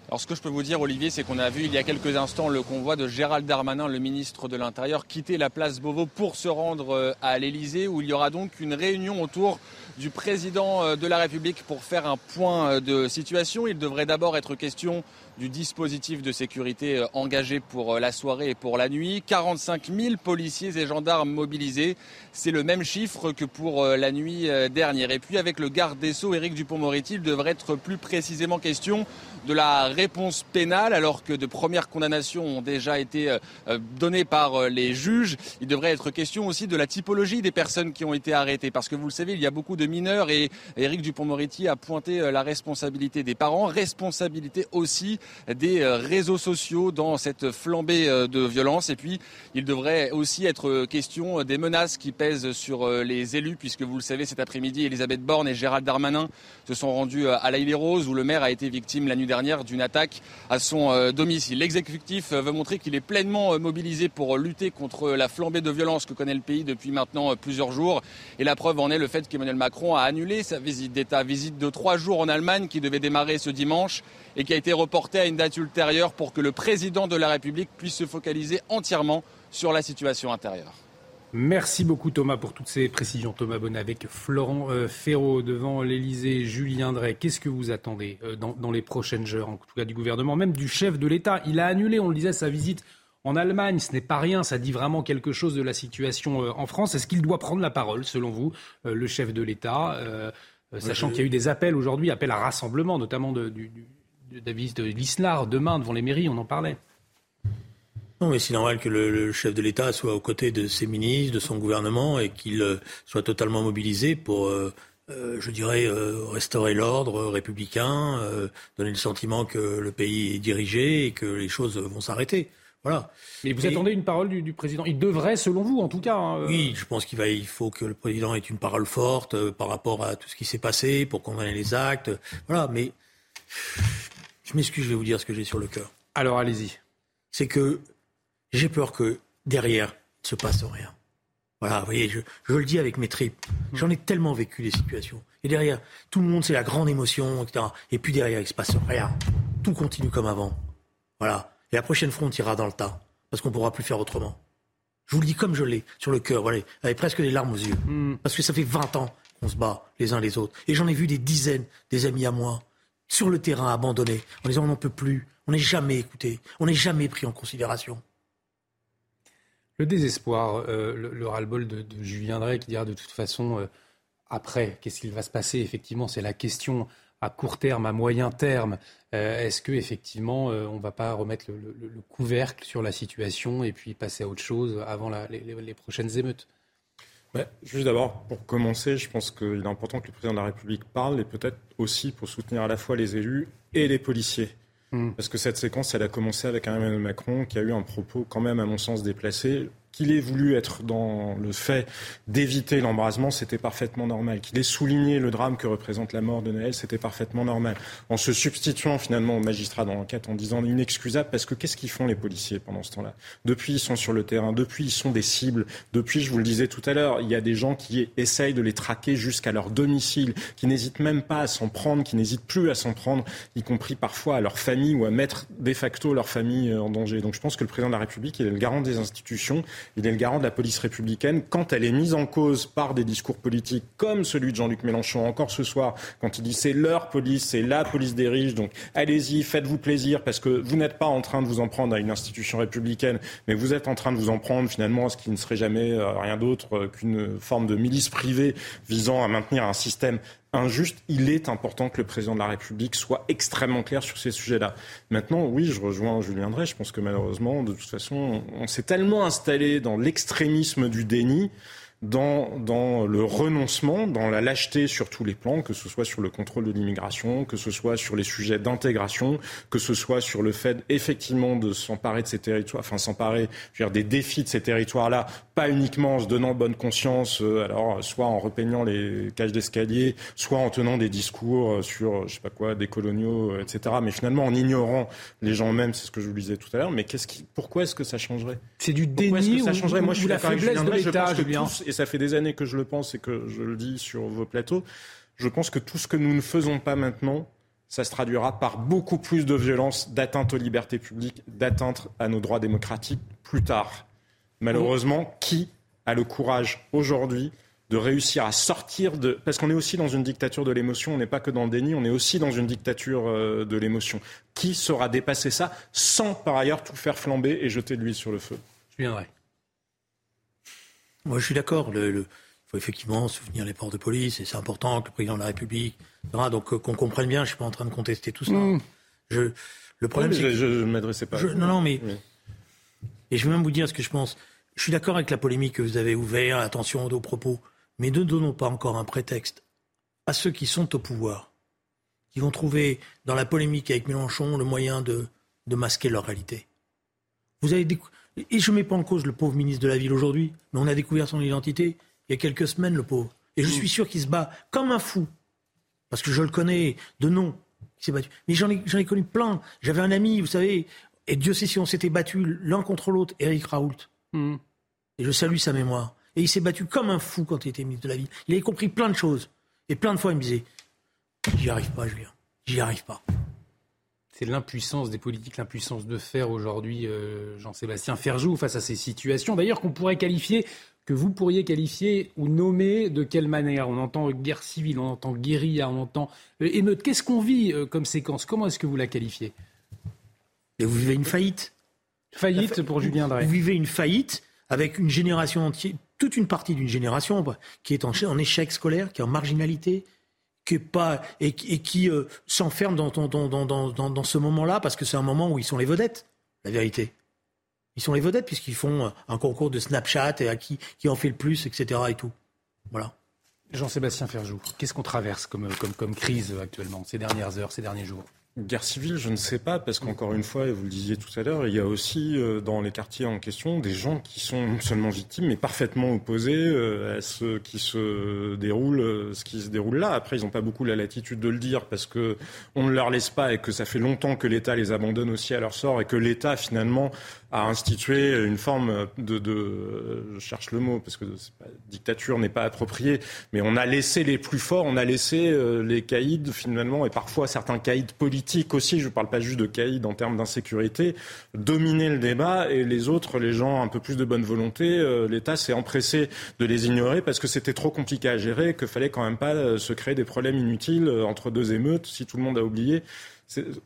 Alors ce que je peux vous dire, Olivier, c'est qu'on a vu il y a quelques instants le convoi de Gérald Darmanin, le ministre de l'Intérieur, quitter la place Beauvau pour se rendre à l'Elysée, où il y aura donc une réunion autour du président de la République pour faire un point de situation. Il devrait d'abord être question du dispositif de sécurité euh, engagé pour euh, la soirée et pour la nuit. 45 000 policiers et gendarmes mobilisés. C'est le même chiffre que pour euh, la nuit dernière. Et puis avec le garde des Sceaux, Éric Dupont-Moretti, il devrait être plus précisément question de la réponse pénale, alors que de premières condamnations ont déjà été données par les juges. Il devrait être question aussi de la typologie des personnes qui ont été arrêtées, parce que vous le savez, il y a beaucoup de mineurs et Éric Dupont-Moretti a pointé la responsabilité des parents, responsabilité aussi des euh, réseaux sociaux dans cette flambée euh, de violence. Et puis, il devrait aussi être question des menaces qui pèsent sur euh, les élus, puisque vous le savez, cet après-midi, Elisabeth Borne et Gérald Darmanin se sont rendus à l'Aïle Rose, où le maire a été victime la nuit dernière d'une attaque à son domicile. L'exécutif veut montrer qu'il est pleinement mobilisé pour lutter contre la flambée de violence que connaît le pays depuis maintenant plusieurs jours. Et la preuve en est le fait qu'Emmanuel Macron a annulé sa visite d'État, visite de trois jours en Allemagne qui devait démarrer ce dimanche et qui a été reportée à une date ultérieure pour que le président de la République puisse se focaliser entièrement sur la situation intérieure. Merci beaucoup Thomas pour toutes ces précisions. Thomas Bonnet avec Florent euh, Ferraud devant l'Elysée, Julien Drey. Qu'est-ce que vous attendez euh, dans, les prochaines heures, en tout cas du gouvernement, même du chef de l'État? Il a annulé, on le disait, sa visite en Allemagne. Ce n'est pas rien, ça dit vraiment quelque chose de la situation euh, en France. Est-ce qu'il doit prendre la parole, selon vous, le chef de l'État Sachant qu'il y a eu des appels aujourd'hui, appels à rassemblement, notamment du David de l'Islar demain devant les mairies, on en parlait. Non, mais c'est normal que le, chef de l'État soit aux côtés de ses ministres, de son gouvernement, et qu'il euh, soit totalement mobilisé pour, euh, euh, je dirais, restaurer l'ordre républicain, donner le sentiment que le pays est dirigé et que les choses vont s'arrêter. Voilà. Mais vous attendez une parole du, président? Il devrait, selon vous, en tout cas. Hein, oui, je pense qu'il va, il faut que le président ait une parole forte par rapport à tout ce qui s'est passé, pour condamner les actes. Voilà, mais je m'excuse, je vais vous dire ce que j'ai sur le cœur. Alors allez-y. C'est que j'ai peur que derrière, il ne se passe rien. Voilà, vous voyez, je, le dis avec mes tripes. J'en ai tellement vécu des situations. Et derrière, tout le monde, c'est la grande émotion, etc. Et puis derrière, il ne se passe rien. Tout continue comme avant. Voilà. Et la prochaine fois, on tirera dans le tas. Parce qu'on ne pourra plus faire autrement. Je vous le dis comme je l'ai, sur le cœur, voilà, avec presque des larmes aux yeux. Hmm. Parce que ça fait 20 ans qu'on se bat les uns les autres. Et j'en ai vu des dizaines, des amis à moi, sur le terrain abandonnés, en disant on n'en peut plus, on n'est jamais écouté, on n'est jamais pris en considération. Le désespoir, euh, le, ras-le-bol de, Julien Drey qui dira de toute façon, euh, après, qu'est-ce qu'il va se passer? Effectivement, c'est la question à court terme, à moyen terme. Euh, est-ce que effectivement, on ne va pas remettre le, couvercle sur la situation et puis passer à autre chose avant les, prochaines émeutes? Juste d'abord, pour commencer, je pense qu'il est important que le président de la République parle et peut-être aussi pour soutenir à la fois les élus et les policiers. Hmm. Parce que cette séquence, elle a commencé avec un Emmanuel Macron qui a eu un propos quand même, à mon sens, déplacé qu'il ait voulu être dans le fait d'éviter l'embrasement, c'était parfaitement normal. Qu'il ait souligné le drame que représente la mort de Noël, c'était parfaitement normal. En se substituant finalement aux magistrats dans l'enquête, en disant inexcusable, parce que qu'est-ce qu'ils font les policiers pendant ce temps-là? Depuis, ils sont sur le terrain, depuis, ils sont des cibles, depuis, je vous le disais tout à l'heure, il y a des gens qui essayent de les traquer jusqu'à leur domicile, qui n'hésitent même pas à s'en prendre, qui n'hésitent plus à s'en prendre, y compris parfois à leur famille ou à mettre de facto leur famille en danger. Donc je pense que le président de la République, il est le garant des institutions il est le garant de la police républicaine. Quand elle est mise en cause par des discours politiques comme celui de Jean-Luc Mélenchon encore ce soir, quand il dit c'est leur police, c'est la police des riches, donc allez-y, faites-vous plaisir parce que vous n'êtes pas en train de vous en prendre à une institution républicaine, mais vous êtes en train de vous en prendre finalement à ce qui ne serait jamais euh, rien d'autre euh, qu'une forme de milice privée visant à maintenir un système injuste, il est important que le président de la République soit extrêmement clair sur ces sujets-là. Maintenant, oui, je rejoins Julien Drey. Je pense que malheureusement, de toute façon, on s'est tellement installé dans l'extrémisme du déni dans, dans, le renoncement, dans la lâcheté sur tous les plans, que ce soit sur le contrôle de l'immigration, que ce soit sur les sujets d'intégration, que ce soit sur le fait effectivement de s'emparer de ces territoires, enfin s'emparer des défis de ces territoires-là, pas uniquement en se donnant bonne conscience, euh, alors soit en repeignant les cages d'escalier, soit en tenant des discours euh, sur, je sais pas quoi, des coloniaux, euh, etc. Mais finalement en ignorant les gens eux-mêmes, c'est ce que je vous disais tout à l'heure. Mais qu'est-ce qui, pourquoi est-ce que ça changerait? C'est du déni ça changerait? Moi, je suis la faiblesse de l'État, et ça fait des années que je le pense et que je le dis sur vos plateaux, je pense que tout ce que nous ne faisons pas maintenant, ça se traduira par beaucoup plus de violence, d'atteinte aux libertés publiques, d'atteinte à nos droits démocratiques plus tard. Malheureusement, qui a le courage aujourd'hui de réussir à sortir de... Parce qu'on est aussi dans une dictature de l'émotion, on n'est pas que dans le déni, on est aussi dans une dictature euh, de l'émotion. Qui saura dépasser ça sans par ailleurs tout faire flamber et jeter de l'huile sur le feu? Je viendrai. Moi, je suis d'accord. Il faut effectivement souvenir les ports de police, et c'est important que le président de la République. Donc, euh, qu'on comprenne bien, je ne suis pas en train de contester tout ça. Mm. Je, le problème, c'est. Je ne m'adressais pas. non, non, mais. Et je vais même vous dire ce que je pense. Je suis d'accord avec la polémique que vous avez ouverte, attention aux propos, mais ne donnons pas encore un prétexte à ceux qui sont au pouvoir, qui vont trouver dans la polémique avec Mélenchon le moyen de, de masquer leur réalité. Vous avez et je ne mets pas en cause le pauvre ministre de la Ville aujourd'hui, mais on a découvert son identité il y a quelques semaines, le pauvre. Et je mm. suis sûr qu'il se bat comme un fou. Parce que je le connais de nom, qui s'est battu. Mais j'en ai, ai, connu plein. J'avais un ami, vous savez, et Dieu sait si on s'était battu l'un contre l'autre, Eric Raoult. Mm. Et je salue sa mémoire. Et il s'est battu comme un fou quand il était ministre de la Ville. Il avait compris plein de choses. Et plein de fois, il me disait J'y arrive pas, Julien. J'y arrive pas c'est l'impuissance des politiques, l'impuissance de faire aujourd'hui euh, Jean-Sébastien Ferjou face à ces situations, d'ailleurs qu'on pourrait qualifier, que vous pourriez qualifier ou nommer de quelle manière? On entend guerre civile, on entend guérilla, on entend euh, émeute. Qu'est-ce qu'on vit euh, comme séquence? Comment est-ce que vous la qualifiez? Vous vivez une faillite? Faillite pour Julien Drey. Vous vivez une faillite avec une génération entière, toute une partie d'une génération qui est en échec scolaire, qui est en marginalité, pas et, qui euh, s'enferme dans, dans, ce moment-là parce que c'est un moment où ils sont les vedettes, la vérité. Ils sont les vedettes puisqu'ils font euh, un concours de Snapchat et à qui, qui en fait le plus, etc. et tout. Voilà. Jean-Sébastien Ferjou, qu'est-ce qu'on traverse comme, comme, comme crise actuellement, ces dernières heures, ces derniers jours? Guerre civile, je ne sais pas, parce qu'encore une fois, et vous le disiez tout à l'heure, il y a aussi euh, dans les quartiers en question des gens qui sont non seulement victimes, mais parfaitement opposés euh, à ce qui se déroule, euh, ce qui se déroule là. Après, ils n'ont pas beaucoup la latitude de le dire parce que on ne leur laisse pas et que ça fait longtemps que l'État les abandonne aussi à leur sort et que l'État finalement à instituer une forme de, je cherche le mot parce que dictature n'est pas approprié, mais on a laissé les plus forts, on a laissé euh, les caïds finalement et parfois certains caïds politiques aussi. Je ne parle pas juste de caïds en termes d'insécurité, dominer le débat et les autres, les gens un peu plus de bonne volonté, euh, l'État s'est empressé de les ignorer parce que c'était trop compliqué à gérer, qu'il fallait quand même pas euh, se créer des problèmes inutiles entre deux émeutes si tout le monde a oublié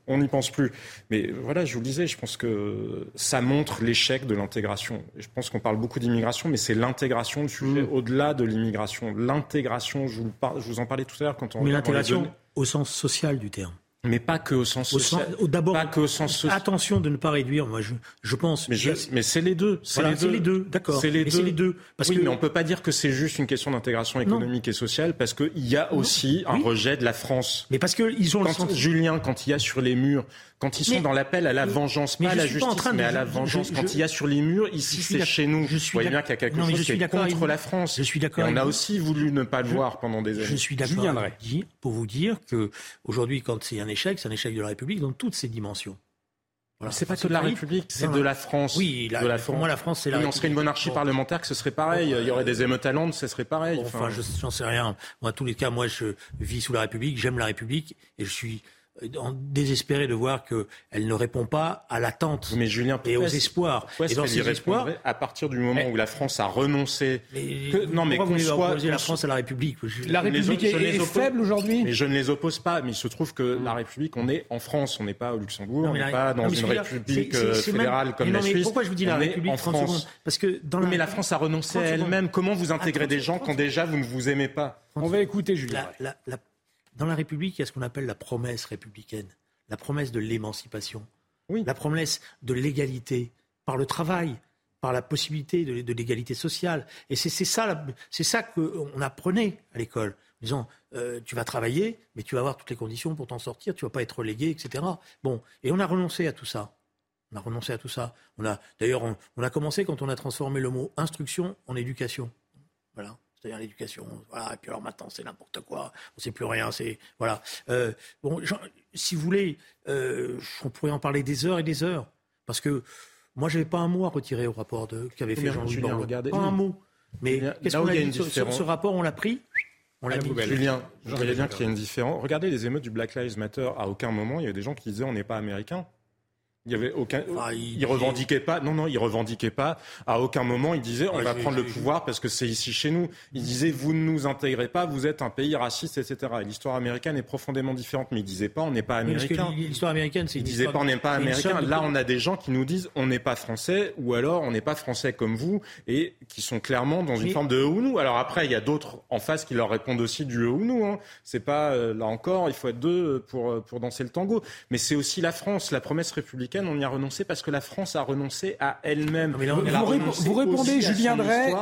on n'y pense plus. Mais voilà, je vous le disais, je pense que ça montre l'échec de l'intégration. Je pense qu'on parle beaucoup d'immigration, mais c'est l'intégration le sujet mm. au-delà de l'immigration. L'intégration, je, je vous, en parlais tout à l'heure quand on. Mais l'intégration au sens social du terme. Mais pas que au sens social. D'abord, pas que au sens social. Attention de ne pas réduire. Moi, je, je pense. Mais, mais c'est les deux. C'est les, deux. D'accord. C'est les, les, deux. Parce oui, que... mais on peut pas dire que c'est juste une question d'intégration économique et sociale, parce qu'il y a aussi un rejet de la France. Mais parce que ils ont quand, le Julien, quand il y a sur les murs quand ils sont dans l'appel à la vengeance, pas à la justice, mais à la vengeance, quand il y a sur les murs, ici c'est chez nous. Je suis Vous voyez bien qu'il y a quelque chose qui est contre la France. Je suis d'accord. On a aussi voulu ne pas le voir pendant des années. Je suis d'accord pour vous dire que aujourd'hui, quand c'est un échec, c'est un échec de la République dans toutes ses dimensions. Voilà. C'est pas que de la République, c'est de la France. Oui, de la pour moi, la France, c'est la oui, On serait une monarchie parlementaire, que ce serait pareil. Il y aurait des émeutes à Londres, ce serait pareil. enfin, je j'en sais rien. Moi, en tous les cas, moi, je vis sous la République, j'aime la République, et je suis désespéré de voir qu'elle ne répond pas à l'attente mais Julien, et aux espoirs. Et dans ces espoirs, à partir du moment où la France a renoncé. Que, non, mais qu'on soit la France à la République. La République est, faible aujourd'hui. Mais je ne les oppose pas. Mais il se trouve que la République, on est en France, on n'est pas au Luxembourg, on n'est pas dans une République euh, fédérale comme la Suisse. Pourquoi je vous dis la République en France Parce que dans mais la France a renoncé à elle-même. Comment vous intégrez des gens quand déjà vous ne vous aimez pas On va écouter Julien. Dans la République, il y a ce qu'on appelle la promesse républicaine, la promesse de l'émancipation, la promesse de l'égalité par le travail, par la possibilité de, l'égalité sociale. Et c'est ça, c'est ça qu'on apprenait à l'école. Disant, euh, tu vas travailler, mais tu vas avoir toutes les conditions pour t'en sortir, tu vas pas être relégué, etc. Bon, et on a renoncé à tout ça. On a renoncé à tout ça. On a, d'ailleurs, on a commencé quand on a transformé le mot instruction en éducation. Voilà c'est-à-dire l'éducation. Voilà. Et puis alors maintenant, c'est n'importe quoi. On ne sait plus rien. C'est voilà. Euh, bon, si vous voulez, euh, on pourrait en parler des heures et des heures, parce que moi, j'avais pas un mot à retirer au rapport de qu'avait fait Jean-Louis Borloo. Pas un mot. Mais qu'est-ce qu'on a, dit sur, ce rapport On l'a pris. On l'a Julien, je voyais bien qu'il y a une différence. Regardez les émeutes du Black Lives Matter. À aucun moment, il y a des gens qui disaient on n'est pas américain. Il y avait aucun. il, revendiquait pas. Non, non, il revendiquait pas. À aucun moment, il disait on va prendre le pouvoir parce que c'est ici chez nous. Il disait vous ne nous intégrez pas, vous êtes un pays raciste, etc. l'histoire américaine est profondément différente. Mais il disait pas on n'est pas américain. L'histoire américaine, c'est. Il disait pas on n'est pas américain. Là, on a des gens qui nous disent on n'est pas français ou alors on n'est pas français comme vous et qui sont clairement dans une forme de eux ou nous. Alors après, il y a d'autres en face qui leur répondent aussi du eux ou nous. Hein. C'est pas euh, là encore, il faut être deux pour euh, pour danser le tango. Mais c'est aussi la France, la promesse républicaine on y a renoncé parce que la France a renoncé à elle-même. Vous, répondez, Julien Drey,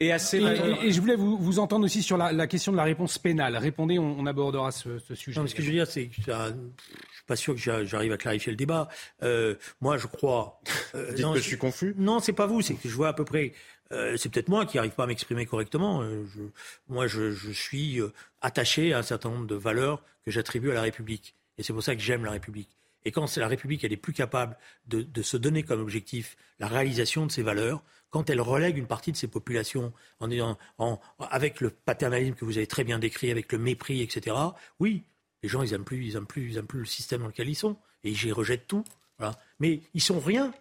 et, je voulais vous, entendre aussi sur la, question de la réponse pénale. Répondez, on, abordera ce, sujet. Non, ce que je veux dire, c'est que je suis pas sûr que j'arrive à clarifier le débat. Euh, moi, je crois. Euh, Dites que je suis confus. Non, c'est pas vous. C'est que je vois à peu près. Euh, c'est peut-être moi qui n'arrive pas à m'exprimer correctement. Je, moi, je, je suis attaché à un certain nombre de valeurs que j'attribue à la République. Et c'est pour ça que j'aime la République. Et quand la République elle est plus capable de, se donner comme objectif la réalisation de ses valeurs, quand elle relègue une partie de ses populations en, avec le paternalisme que vous avez très bien décrit, avec le mépris, etc. Oui, les gens ils n'aiment plus, ils plus, ils plus le système dans lequel ils sont et ils rejettent tout. Mais ils sont rien.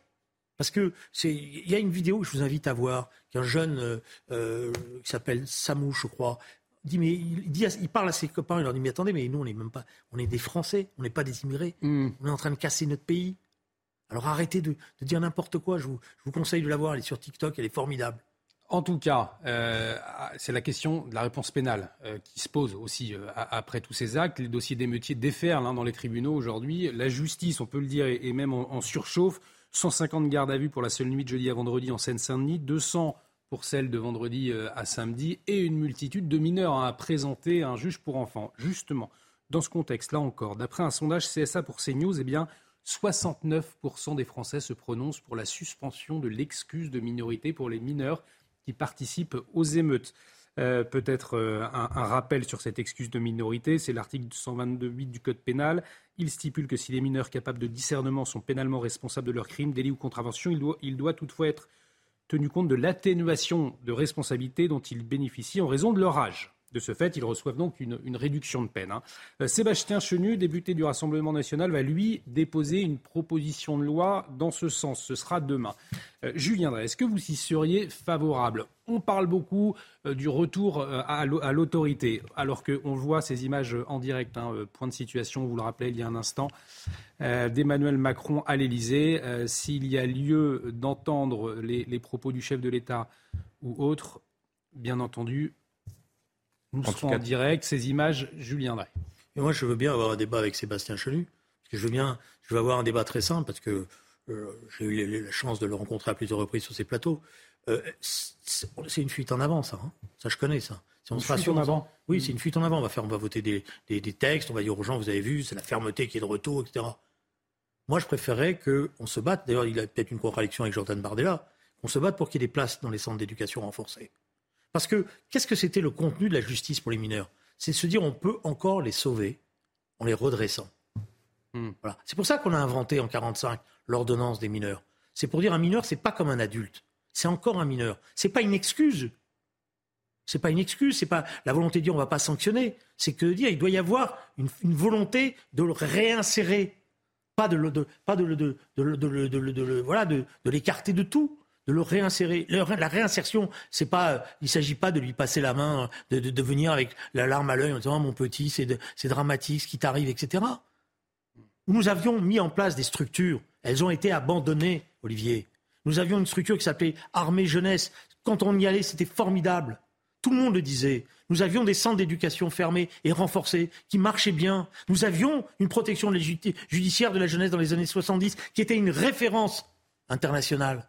Parce que il y a une vidéo que je vous invite à voir qu'un jeune euh, euh, qui s'appelle Samou, je crois, dit, mais il, dit, il parle à ses copains, il leur dit, mais attendez, mais nous, on n'est même pas, on est des Français, on n'est pas des immigrés, hmm. on est en train de casser notre pays. Alors arrêtez de, dire n'importe quoi, je vous, je vous, conseille de la voir, elle est sur TikTok, elle est formidable. En tout cas, euh, c'est la question de la réponse pénale euh, qui se pose aussi euh, après tous ces actes. Les dossiers d'émeutiers déferlent hein, dans les tribunaux aujourd'hui. La justice, on peut le dire, est, même en, en, surchauffe. 150 gardes à vue pour la seule nuit de jeudi à vendredi en Seine-Saint-Denis, 200 pour celle de vendredi euh, à samedi, et une multitude de mineurs à présenter un juge pour enfants. Justement, dans ce contexte, là encore, d'après un sondage CSA pour CNews, eh bien, 69% des Français se prononcent pour la suspension de l'excuse de minorité pour les mineurs qui participent aux émeutes. Euh, peut-être euh, un, rappel sur cette excuse de minorité, c'est l'article 122.8 du Code pénal. Il stipule que si les mineurs capables de discernement sont pénalement responsables de leurs crimes, délits ou contraventions, il doit, il doit toutefois être tenu compte de l'atténuation de responsabilité dont ils bénéficient en raison de leur âge. De ce fait, ils reçoivent donc une, réduction de peine. Hein. Euh, Sébastien Chenu, député du Rassemblement national, va lui déposer une proposition de loi dans ce sens. Ce sera demain. Euh, Julien Drey, est-ce que vous y seriez favorable? On parle beaucoup euh, du retour à, l'autorité, alors qu'on voit ces images en direct. Hein, point de situation, vous le rappelez il y a un instant, d'Emmanuel Macron à l'Élysée. S'il y a lieu d'entendre les, les propos du chef de l'État ou autre, bien entendu, nous en serons en direct. Ces images, Julien Drey. Et moi, je veux bien avoir un débat avec Sébastien Chenu. Parce que je veux bien, je veux avoir un débat très simple parce que euh, j'ai eu la chance de le rencontrer à plusieurs reprises sur ces plateaux. Euh, c'est une fuite en avant, ça. Hein. Ça, je connais ça. Si on une fuite en avant. Oui, c'est une fuite en avant. On va faire, on va voter des, des, des, textes. On va dire aux gens, vous avez vu, c'est la fermeté qui est de retour, etc. Moi, je préférerais qu'on se batte. D'ailleurs, il a peut-être une contradiction avec Jordan Bardella. qu'on se batte pour qu'il y ait des places dans les centres d'éducation renforcées. Parce que qu'est-ce que c'était le contenu de la justice pour les mineurs? C'est se dire on peut encore les sauver en les redressant. Hmm. Voilà. C'est pour ça qu'on a inventé en 1945 l'ordonnance des mineurs. C'est pour dire un mineur, c'est pas comme un adulte. C'est encore un mineur. C'est pas une excuse. C'est pas une excuse. C'est pas la volonté de dire on va pas sanctionner. C'est que dire il doit y avoir une, volonté de le réinsérer, pas de, de pas de, de, de voilà de l'écarter de tout de le réinsérer. La réinsertion, c'est pas, il s'agit pas de lui passer la main, de, venir avec la larme à l'œil en disant mon petit, c'est dramatique ce qui t'arrive, etc. Nous avions mis en place des structures. Elles ont été abandonnées, Olivier. Nous avions une structure qui s'appelait Armée Jeunesse. Quand on y allait, c'était formidable. Tout le monde le disait. Nous avions des centres d'éducation fermés et renforcés qui marchaient bien. Nous avions une protection judiciaire de la jeunesse dans les années 70 qui était une référence internationale.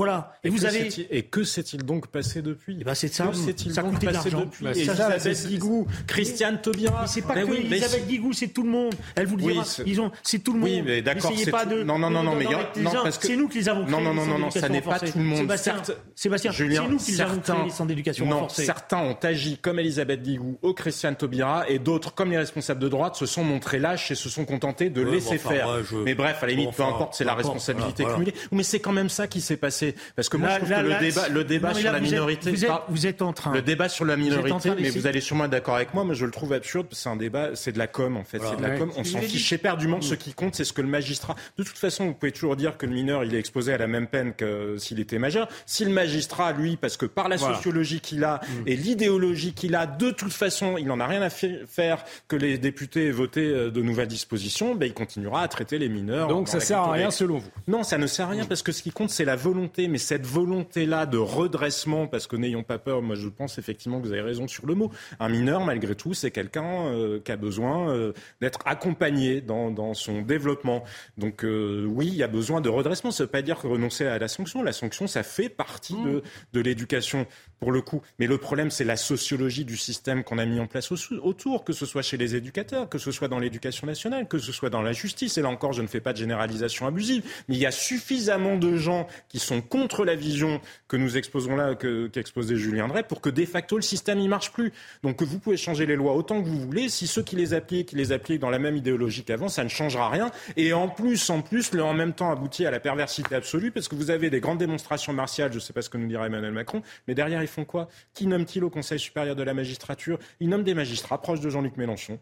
Voilà. Et, vous avez et que s'est-il donc passé depuis eh ben c'est ça. Que s'est-il donc passé depuis bah, Elisabeth Guigou, Christiane Taubira. c'est pas ben que oui, Elisabeth Guigou, c'est tout le monde. Elle vous le dira. ils ont, c'est tout le monde. Oui, mais d'accord. Pas de, non, non, non, non, mais non, parce que c'est nous qui les avons créés. Non, non, non, non, non, ça n'est pas tout le monde. Sébastien, c'est nous qui les avons créés les centres d'éducation Non, certains ont agi comme Elisabeth Guigou au Christiane Taubira et d'autres, comme les responsables de droite, se sont montrés lâches et se sont contentés de laisser faire. Mais bref, à la limite, peu importe, c'est la responsabilité cumulée. Mais c'est quand même ça qui s'est passé, parce que moi le débat, le débat sur la minorité. Vous êtes, en train. Le débat sur la minorité, mais vous allez sûrement être d'accord avec moi, mais je le trouve absurde. C'est un débat, c'est de la com en fait. C'est de la com. On s'en fiche éperdument. Ce qui compte, c'est ce que le magistrat. De toute façon, vous pouvez toujours dire que le mineur, il est exposé à la même peine que s'il était majeur. Si le magistrat, lui, parce que par la sociologie qu'il a mm. et l'idéologie qu'il a, de toute façon, il n'en a rien à faire que les députés aient voté euh, de nouvelles dispositions, ben, il continuera à traiter les mineurs. Donc ça sert à rien selon vous Non, ça ne sert à rien parce que ce qui compte, c'est la volonté. Mais cette volonté volonté-là de redressement, parce que n'ayons pas peur, moi je pense effectivement que vous avez raison sur le mot. Un mineur, malgré tout, c'est quelqu'un euh, qui a besoin euh, d'être accompagné dans, dans, son développement. Donc euh, oui, il y a besoin de redressement. Ça ne veut pas dire que renoncer à la sanction. La sanction, ça fait partie de, mmh. de l'éducation pour le coup. Mais le problème, c'est la sociologie du système qu'on a mis en place autour, que ce soit chez les éducateurs, que ce soit dans l'éducation nationale, que ce soit dans la justice. Et là encore, je ne fais pas de généralisation abusive, mais il y a suffisamment de gens qui sont contre la vision que nous exposons là, qu'exposait Julien Drey, pour que de facto le système n'y marche plus. Donc vous pouvez changer les lois autant que vous voulez. Si ceux qui les appliquent, qui les appliquent dans la même idéologie qu'avant, ça ne changera rien. Et en plus, en plus, le en même temps aboutit à la perversité absolue, parce que vous avez des grandes démonstrations martiales, je ne sais pas ce que nous dira Emmanuel Macron, mais derrière, font quoi? Qui nomme-t-il au Conseil supérieur de la magistrature? Ils nomment des magistrats proches de Jean-Luc Mélenchon.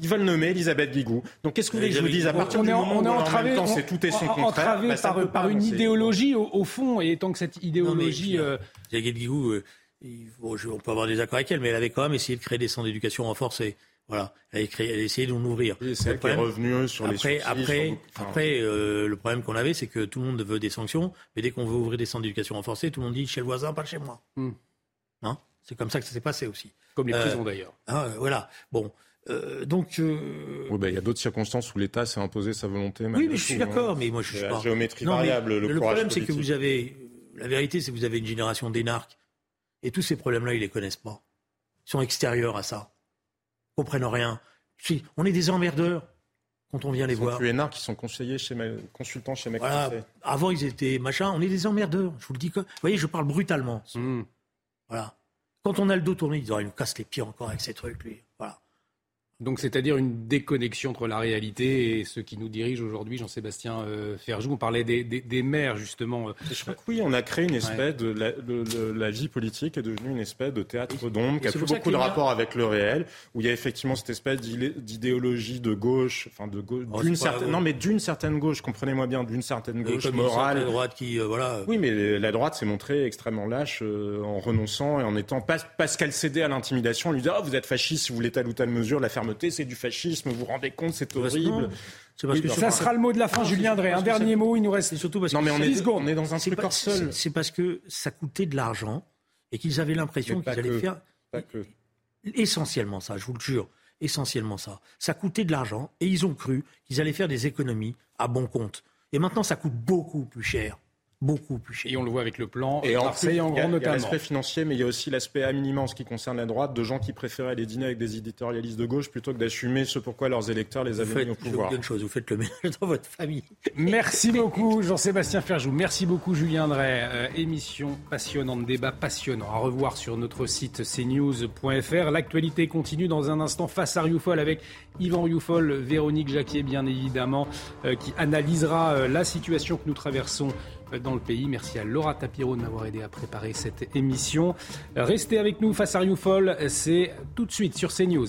Ils veulent nommer Elisabeth Guigou. Donc qu'est-ce que vous voulez que je vous dise À partir du moment où en même temps c'est tout et son contraire, bah, par, par une idéologie au, fond, et tant que cette idéologie... Euh... Guigou, euh, on peut avoir des accords avec elle, mais elle avait quand même essayé de créer des centres d'éducation renforcés. Voilà, elle a, créé, elle a essayé d'en ouvrir. c'est elle qui est revenue sur après, les Après, après euh, le problème qu'on avait, c'est que tout le monde veut des sanctions, mais dès qu'on veut ouvrir des centres d'éducation renforcés, tout le monde dit chez le voisin, pas chez moi. Hein? C'est comme ça que ça s'est passé aussi. Comme les euh, prisons d'ailleurs. Hein, voilà. Bon. Euh, donc, ben, il y a d'autres circonstances où l'État s'est imposé sa volonté. Oui, mais je suis d'accord, hein. mais moi je suis la pas. géométrie variable, le, le problème, c'est que vous avez. La vérité, c'est que vous avez une génération d'énarques, et tous ces problèmes-là, ils les connaissent pas. Ils sont extérieurs à ça. Ils comprennent rien on est des emmerdeurs quand on vient les voir. Les qui sont conseillers chez consultants chez McKinsey. Avant, ils étaient machin. On est des emmerdeurs. Je vous le dis que. Vous voyez, je parle brutalement. Hmm. Voilà. Quand on a le dos tourné, ils disent, oh, il nous casse les pieds encore avec ces trucs, lui. Donc c'est-à-dire une déconnexion entre la réalité et ceux qui nous dirigent aujourd'hui, Jean-Sébastien euh, Ferjou. On parlait des, des, des maires justement. Je crois que oui, on a créé une espèce de la, de, de la, vie politique est devenue une espèce de théâtre d'ombre qui a plus beaucoup de rapport avec le réel, où il y a effectivement cette espèce d'idéologie de gauche, enfin de gauche, oh, d'une certaine, non mais d'une certaine gauche, comprenez-moi bien, d'une certaine gauche morale. La droite qui, euh, voilà. Oui, mais la droite s'est montrée extrêmement lâche euh, en renonçant et en étant pas, parce qu'elle cédait à l'intimidation, on lui dit oh, vous êtes fasciste si vous voulez telle ou telle mesure, la ferme c'est du fascisme, vous vous rendez compte, c'est horrible. Parce que ça sera le mot de la fin, Julien Drey. Un dernier mot, il nous reste. surtout parce non, mais on est, on est dans un truc seul. C'est parce que ça coûtait de l'argent et qu'ils avaient l'impression qu'ils allaient faire. Essentiellement ça, je vous le jure. Essentiellement ça. Ça coûtait de l'argent et ils ont cru qu'ils allaient faire des économies à bon compte. Et maintenant, ça coûte beaucoup plus cher beaucoup plus cher. Et on le voit avec le plan et Marseille en, grand notamment. Il y a l'aspect financier, mais il y a aussi l'aspect à minima en ce qui concerne la droite, de gens qui préféraient aller dîner avec des éditorialistes de gauche plutôt que d'assumer ce pourquoi leurs électeurs les avaient mis au pouvoir. Une chose, vous faites le ménage dans votre famille. Merci beaucoup Jean-Sébastien Ferjou. Merci beaucoup Julien Drey. Euh, émission passionnante, débat passionnant. À revoir sur notre site cnews.fr. L'actualité continue dans un instant face à Rioufol avec Yvan Rioufol, Véronique Jacquier bien évidemment, euh, qui analysera euh, la situation que nous traversons dans le pays. Merci à Laura Tapiro de m'avoir aidé à préparer cette émission. Restez avec nous face à Rioufol, c'est tout de suite sur CNews.